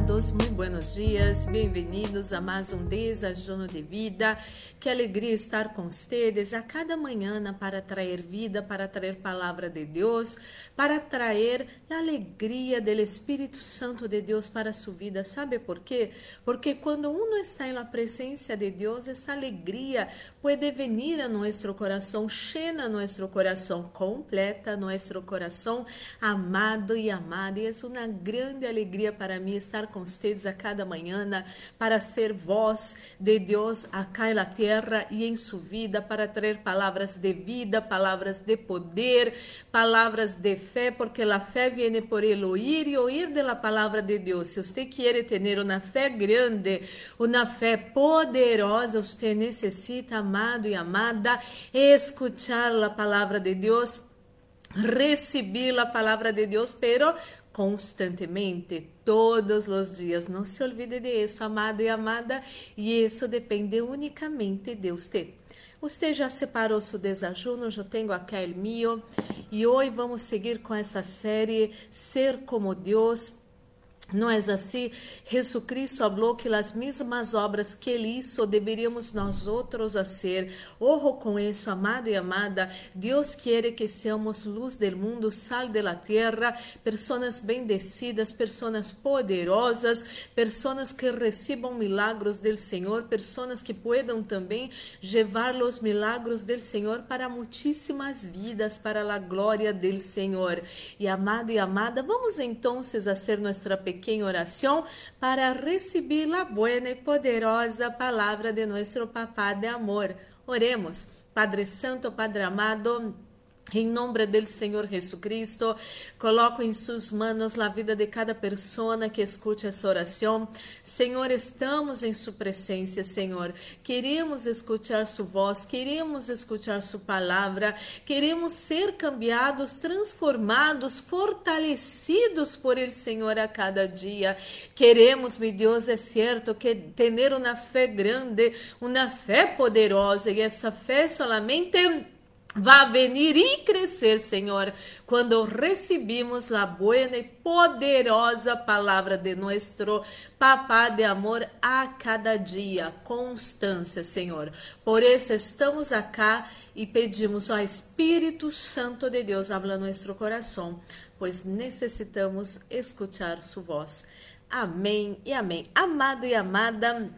amados, muito buenos dias, bem-vindos a mais um Desajuno de Vida. Que alegria estar com vocês a cada manhã para trazer vida, para trazer palavra de Deus, para trazer a alegria do Espírito Santo de Deus para sua vida. Sabe por quê? Porque quando uno está na presença de Deus, essa alegria pode vir a nosso coração, llena nosso coração, completa nosso coração amado e amada. E é uma grande alegria para mim estar com vocês a cada manhã para ser voz de Deus acá na terra e em sua vida, para trazer palavras de vida, palavras de poder, palavras de fé, porque a fé vem por el oír e de la palavra de Deus. Se você quer ter uma fé grande, uma fé poderosa, você necessita, amado e amada, escuchar a palavra de Deus receber a palavra de Deus, pero constantemente, todos os dias. Não se olvide de isso, amado e amada, e isso depende unicamente de você. Você já separou seu desajuno? Eu tenho aqui o meu. E hoje vamos seguir com essa série Ser como Deus não é assim? Jesus Cristo falou que as mesmas obras que ele hizo deveríamos nós outros fazer. Ojo com isso, amado e amada. Deus quer que seamos luz do mundo, sal da terra, pessoas bendecidas, pessoas poderosas, pessoas que recebam milagros do Senhor, pessoas que puedan também levar os milagros do Senhor para muitíssimas vidas, para a glória do Senhor. E amado e amada, vamos então fazer nossa pequena pequena oração para receber a boa e poderosa palavra de nosso Papá de amor. Oremos. Padre Santo, Padre amado, em nome do Senhor Jesus Cristo, coloco em suas mãos a vida de cada pessoa que escute essa oração. Senhor, estamos em sua presença, Senhor. Queremos escutar sua voz, queremos escutar sua palavra, queremos ser cambiados, transformados, fortalecidos por ele, Senhor, a cada dia. Queremos, meu Deus, é certo que ter uma fé grande, uma fé poderosa, e essa fé solamente Vá venir e crescer, Senhor, quando recebemos a boa e poderosa palavra de nosso Papá de amor a cada dia, constância, Senhor. Por isso estamos acá e pedimos ao Espírito Santo de Deus, habla nosso coração, pois necessitamos escutar sua voz. Amém e amém. Amado e amada,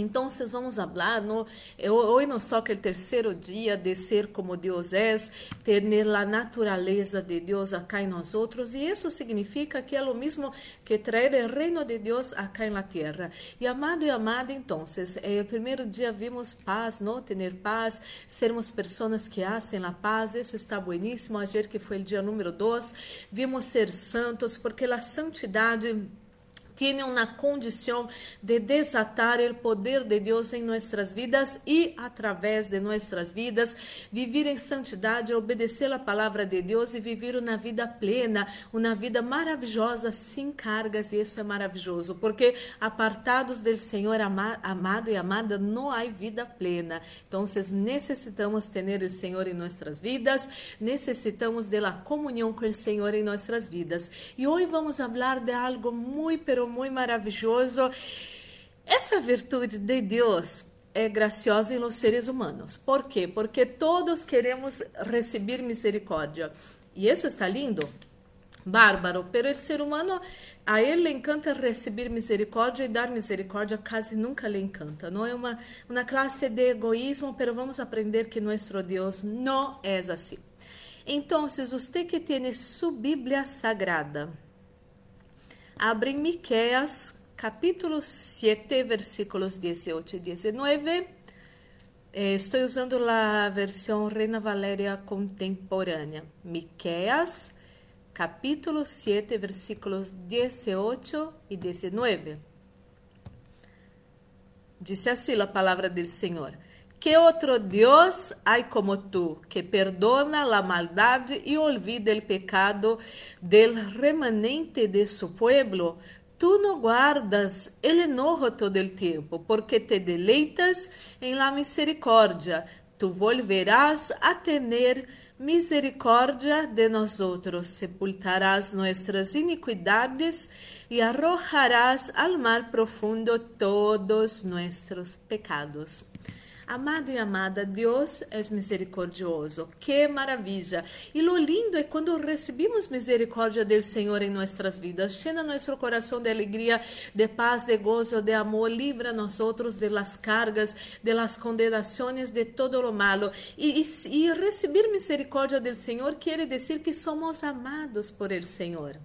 então, vamos falar, no, hoje nos toca o terceiro dia de ser como Deus é, ter a natureza de Deus acá em nós outros, e isso significa que é o mesmo que trazer o reino de Deus acá na terra. E amado e amada, então, eh, o primeiro dia vimos paz, não ter paz, sermos pessoas que hacen a paz, isso está bueníssimo. Ayer que foi o dia número 2, vimos ser santos, porque a santidade tiene una condición de desatar el poder de Dios en nuestras vidas y a través de nuestras vidas vivir em santidade, obedecer a palavra de Deus e viver uma vida plena, uma vida maravilhosa, sem cargas, e isso é maravilhoso, porque apartados do Senhor amado e amada, não há vida plena. Então, necessitamos ter o Senhor em nossas vidas, necessitamos da comunhão com o Senhor em nossas vidas. E hoje vamos falar de algo muito, pero muito maravilhoso. Essa virtude de Deus é graciosa em los seres humanos. Por quê? Porque todos queremos receber misericórdia. E isso está lindo. Bárbaro, pero o ser humano, a ele le encanta receber misericórdia e dar misericórdia quase nunca lhe encanta. Não é uma, uma classe de egoísmo, pero vamos aprender que nosso Deus não é assim. Então, você que tem sua Bíblia Sagrada, Abre em Miqueias, capítulo 7, versículos 18 e 19. Eh, estou usando a versão Reina Valéria contemporânea. Miqueias, capítulo 7, versículos 18 e 19. Disse assim a palavra do Senhor. Que outro Deus há como tu, que perdona a maldade e olvida o pecado del remanente de su pueblo? Tu não guardas el enojo todo el tempo, porque te deleitas em la misericórdia. Tu volverás a tener misericórdia de nós outros, sepultarás nossas iniquidades e arrojarás al mar profundo todos nossos pecados. Amado e amada, Deus é misericordioso. Que maravilha! E lo lindo é quando recebemos misericórdia do Senhor em nossas vidas. Llena nosso coração de alegria, de paz, de gozo, de amor. Livra nós outros de las cargas, de las condenações, de todo lo malo. E, e, e receber misericórdia do Senhor quer dizer que somos amados por el Senhor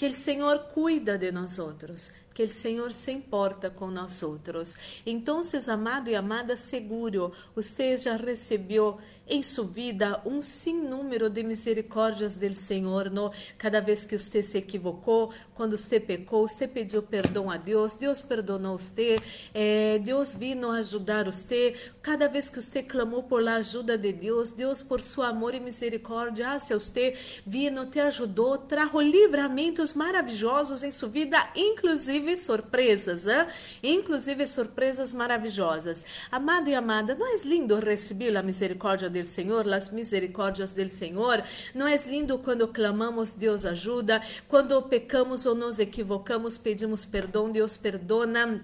que o Senhor cuida de nós outros, que o Senhor se importa com nós outros. Então, amado e amada, seguro, você já recebeu em sua vida um sinnúmero de misericórdias do Senhor, no cada vez que você se equivocou, quando você pecou, você pediu perdão a Deus, Deus perdonou você, eh, Deus vino ajudar você, cada vez que você clamou por a ajuda de Deus, Deus por seu amor e misericórdia hacia você, vino, te ajudou, trajo livramentos maravilhosos em sua vida, inclusive surpresas, hein? inclusive surpresas maravilhosas. Amado e amada, não é lindo receber a misericórdia del Senhor, las misericórdias del Senhor. Não é lindo quando clamamos, Deus ajuda, quando pecamos ou nos equivocamos, pedimos perdão, Deus perdona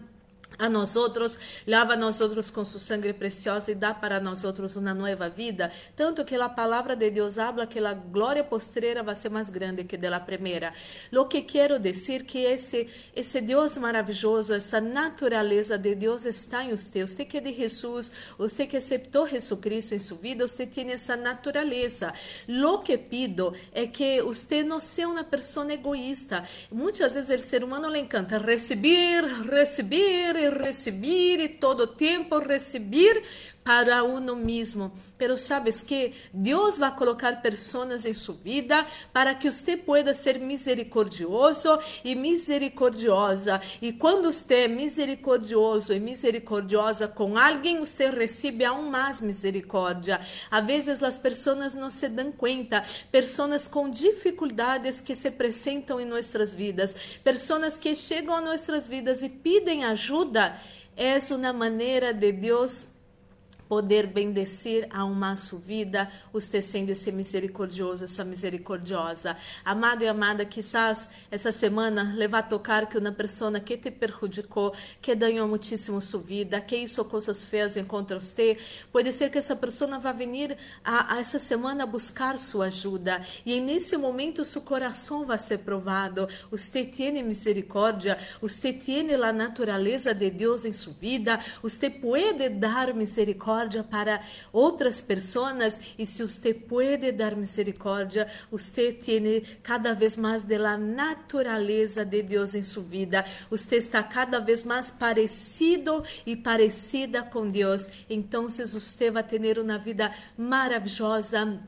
a nós outros, lava nós outros com sua sangue preciosa e dá para nós outros uma nova vida, tanto que a palavra de Deus habla que a glória postrera vai ser mais grande que de la primeira. Lo que quero dizer que esse esse Deus maravilhoso, essa natureza de Deus está em você. Você que é de Jesus, você que aceitou Jesus Cristo em sua vida, você tem essa natureza. Lo que pido é que você não seja uma pessoa egoísta. Muitas vezes o ser humano le encanta receber, receber receber e todo tempo receber para uno mesmo. Pero sabes que Deus vai colocar pessoas em sua vida para que você pueda ser misericordioso e misericordiosa. E quando você é misericordioso e misericordiosa com alguém, você recebe aún mais misericórdia. A vezes as pessoas não se dão conta, pessoas com dificuldades que se apresentam em nossas vidas, pessoas que chegam a nossas vidas e pedem ajuda. É uma maneira de Deus poder bendecir a uma sua vida, você sendo esse misericordioso, essa misericordiosa. Amado e amada, quizás essa semana levar a tocar que uma pessoa que te perjudicou, que danhou muitíssimo sua vida, que hizo coisas feias contra você, pode ser que essa pessoa vá vir a, a, essa semana buscar sua ajuda e nesse momento seu coração vai ser provado. Você tem misericórdia, você tem a natureza de Deus em sua vida, você pode dar misericórdia misericórdia para outras pessoas e se você pode dar misericórdia, você tem cada vez mais da natureza de Deus em sua vida. Você está cada vez mais parecido e parecida com Deus. Então, você vai ter uma vida maravilhosa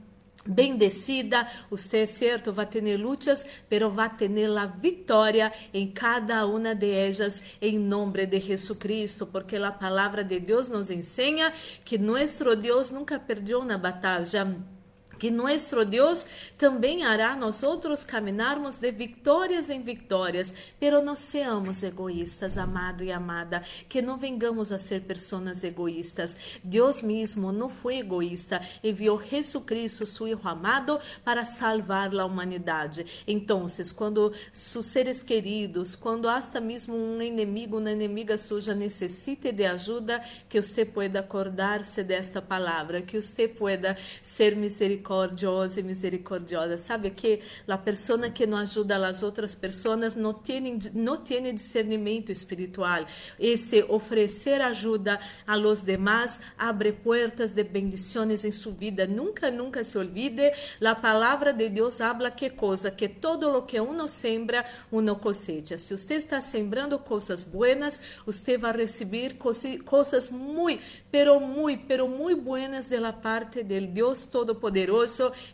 bendecida, você é certo, vai ter lutas, pero vai ter a vitória em cada uma de elas, em nome de Jesus Cristo, porque a palavra de Deus nos ensina que nosso Deus nunca perdeu na batalha que nosso Deus também hará nós outros caminharmos de vitórias em vitórias, pero não seamos egoístas, amado e amada, que não vengamos a ser pessoas egoístas. Deus mesmo não foi egoísta, enviou Jesus Cristo, seu Hijo amado, para salvar a humanidade. Então, quando seus seres queridos, quando hasta mesmo um inimigo, uma inimiga suja necessite de ajuda, que você pueda acordar-se desta palavra, que você pueda ser misericordioso misericordiosa e misericordiosa. Sabe que a pessoa que não ajuda as outras pessoas não tem não tem discernimento espiritual. Esse oferecer ajuda a los demás abre portas de bendições em sua vida. Nunca, nunca se olvide. A palavra de Deus habla que coisa que todo lo que uno sembra, uno cosecha. Se você está sembrando coisas buenas, você vai receber coisas muito, pero muito, pero muito buenas de la parte del Deus Todo-Poderoso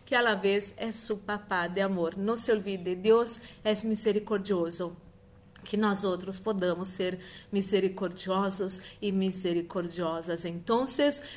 que a la vez é su papá de amor. Não se olvide, Deus é misericordioso que nós outros podamos ser misericordiosos e misericordiosas. Então,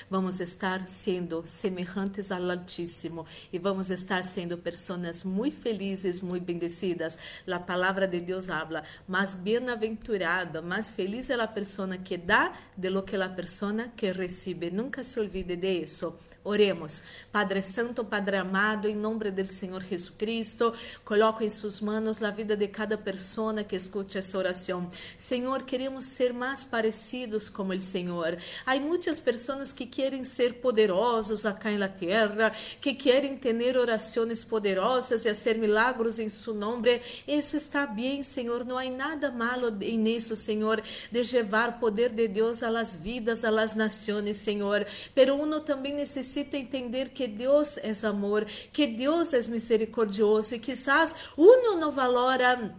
vamos estar sendo semelhantes ao Altíssimo e vamos estar sendo pessoas muito felizes, muito bendecidas. A palavra de Deus habla, mas bem-aventurada, mais feliz é a pessoa que dá de lo que a pessoa que recebe. Nunca se olvide de isso. Oremos. Padre Santo, Padre amado, em nome do Senhor Jesus Cristo, coloco em suas mãos a vida de cada pessoa que escute essa oração. Senhor, queremos ser mais parecidos como o Senhor. Há muitas pessoas que querem ser poderosos acá na terra, que querem ter orações poderosas e fazer milagros em seu nome. Isso está bem, Senhor. Não há nada malo nisso, Senhor, de levar o poder de Deus a las vidas, a las nações, Senhor. Pero uno também necessita necessita entender que Deus é amor, que Deus é misericordioso e quizás uno não valora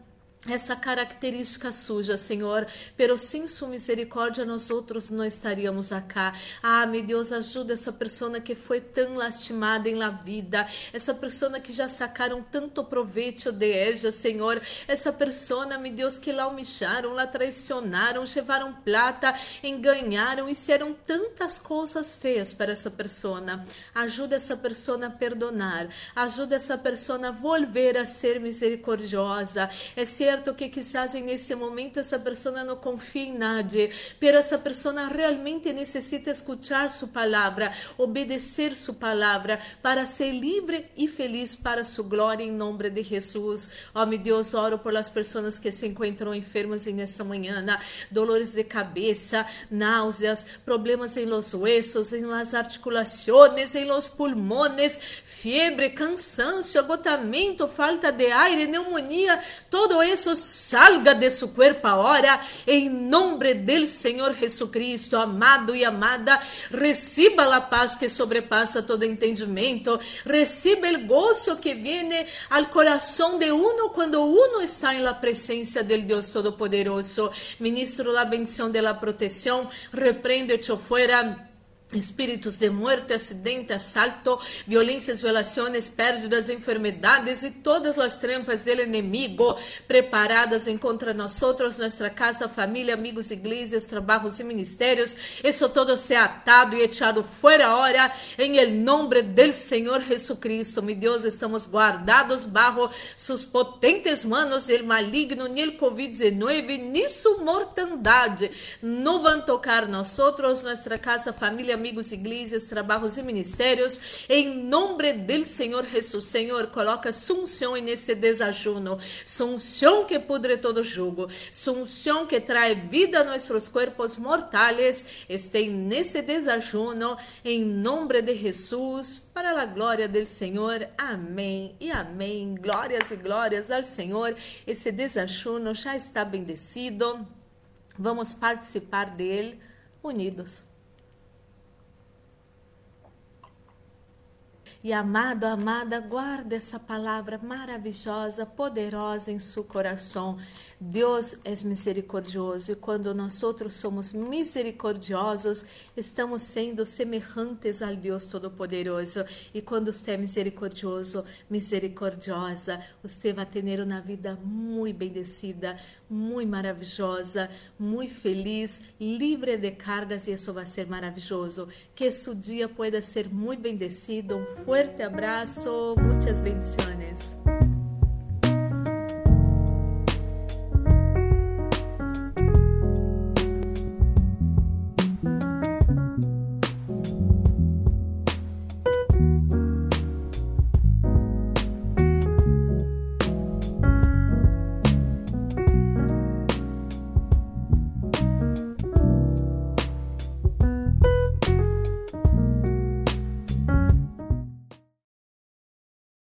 essa característica suja, Senhor, pero sem sua misericórdia nós outros não estaríamos acá. Ah, meu Deus, ajuda essa pessoa que foi tão lastimada em la vida, essa pessoa que já sacaram tanto proveito de ella, Senhor, essa pessoa, meu Deus, que lá humilharam, lá traicionaram, levaram plata, enganaram, fizeram tantas coisas feias para essa pessoa. Ajuda essa pessoa a perdonar, ajuda essa pessoa a volver a ser misericordiosa, é ser certo que quizás nesse momento essa pessoa não confia em nadie, pero essa pessoa realmente necessita escutar sua palavra, obedecer sua palavra para ser livre e feliz para sua glória em nome de Jesus. Oh, meu Deus, oro por as pessoas que se encontram enfermas nessa manhã, dolores de cabeça, náuseas, problemas em los huesos, em las articulações, em los pulmones, fiebre, cansancio, agotamento, falta de aire, pneumonia, todo isso salga de su cuerpo ahora en nombre del Señor Jesucristo, amado y amada. Reciba la paz que sobrepasa todo entendimiento. Reciba el gozo que viene al corazón de uno cuando uno está en la presencia del Dios Todopoderoso. Ministro la bendición de la protección. Reprendo hecho fuera Espíritos de muerte, acidente, assalto, violências, violações, pérdidas, enfermedades e todas as trampas do inimigo preparadas em contra nós nossa casa, família, amigos, igrejas, trabalhos e ministérios. Isso todo se atado e echado fora ahora em nombre del Senhor Jesucristo. Meu Deus, estamos guardados bajo sus potentes manos, el maligno, ni el COVID-19, ni su mortandade. Não vão tocar nós nossa casa, família, amigos, igrejas, trabalhos e ministérios. Em nome do Senhor Jesus, Senhor, coloca sunção nesse desajuno. Sunção que pudre todo jugo. Sunção que trae vida a nossos corpos mortais. Este nesse desajuno. Em nome de Jesus, para a glória do Senhor. Amém e amém. Glórias e glórias ao Senhor. Esse desajuno já está bendecido. Vamos participar dele unidos. E amado, amada, guarda essa palavra maravilhosa, poderosa em seu coração. Deus é misericordioso e quando nós outros somos misericordiosos, estamos sendo semelhantes ao Deus Todo-Poderoso. E quando você é misericordioso, misericordiosa, você vai ter uma vida muito bendecida, muito maravilhosa, muito feliz, livre de cargas e isso vai ser maravilhoso. Que seu dia pueda ser muito bendecido. Um fuerte abrazo, muchas bendiciones.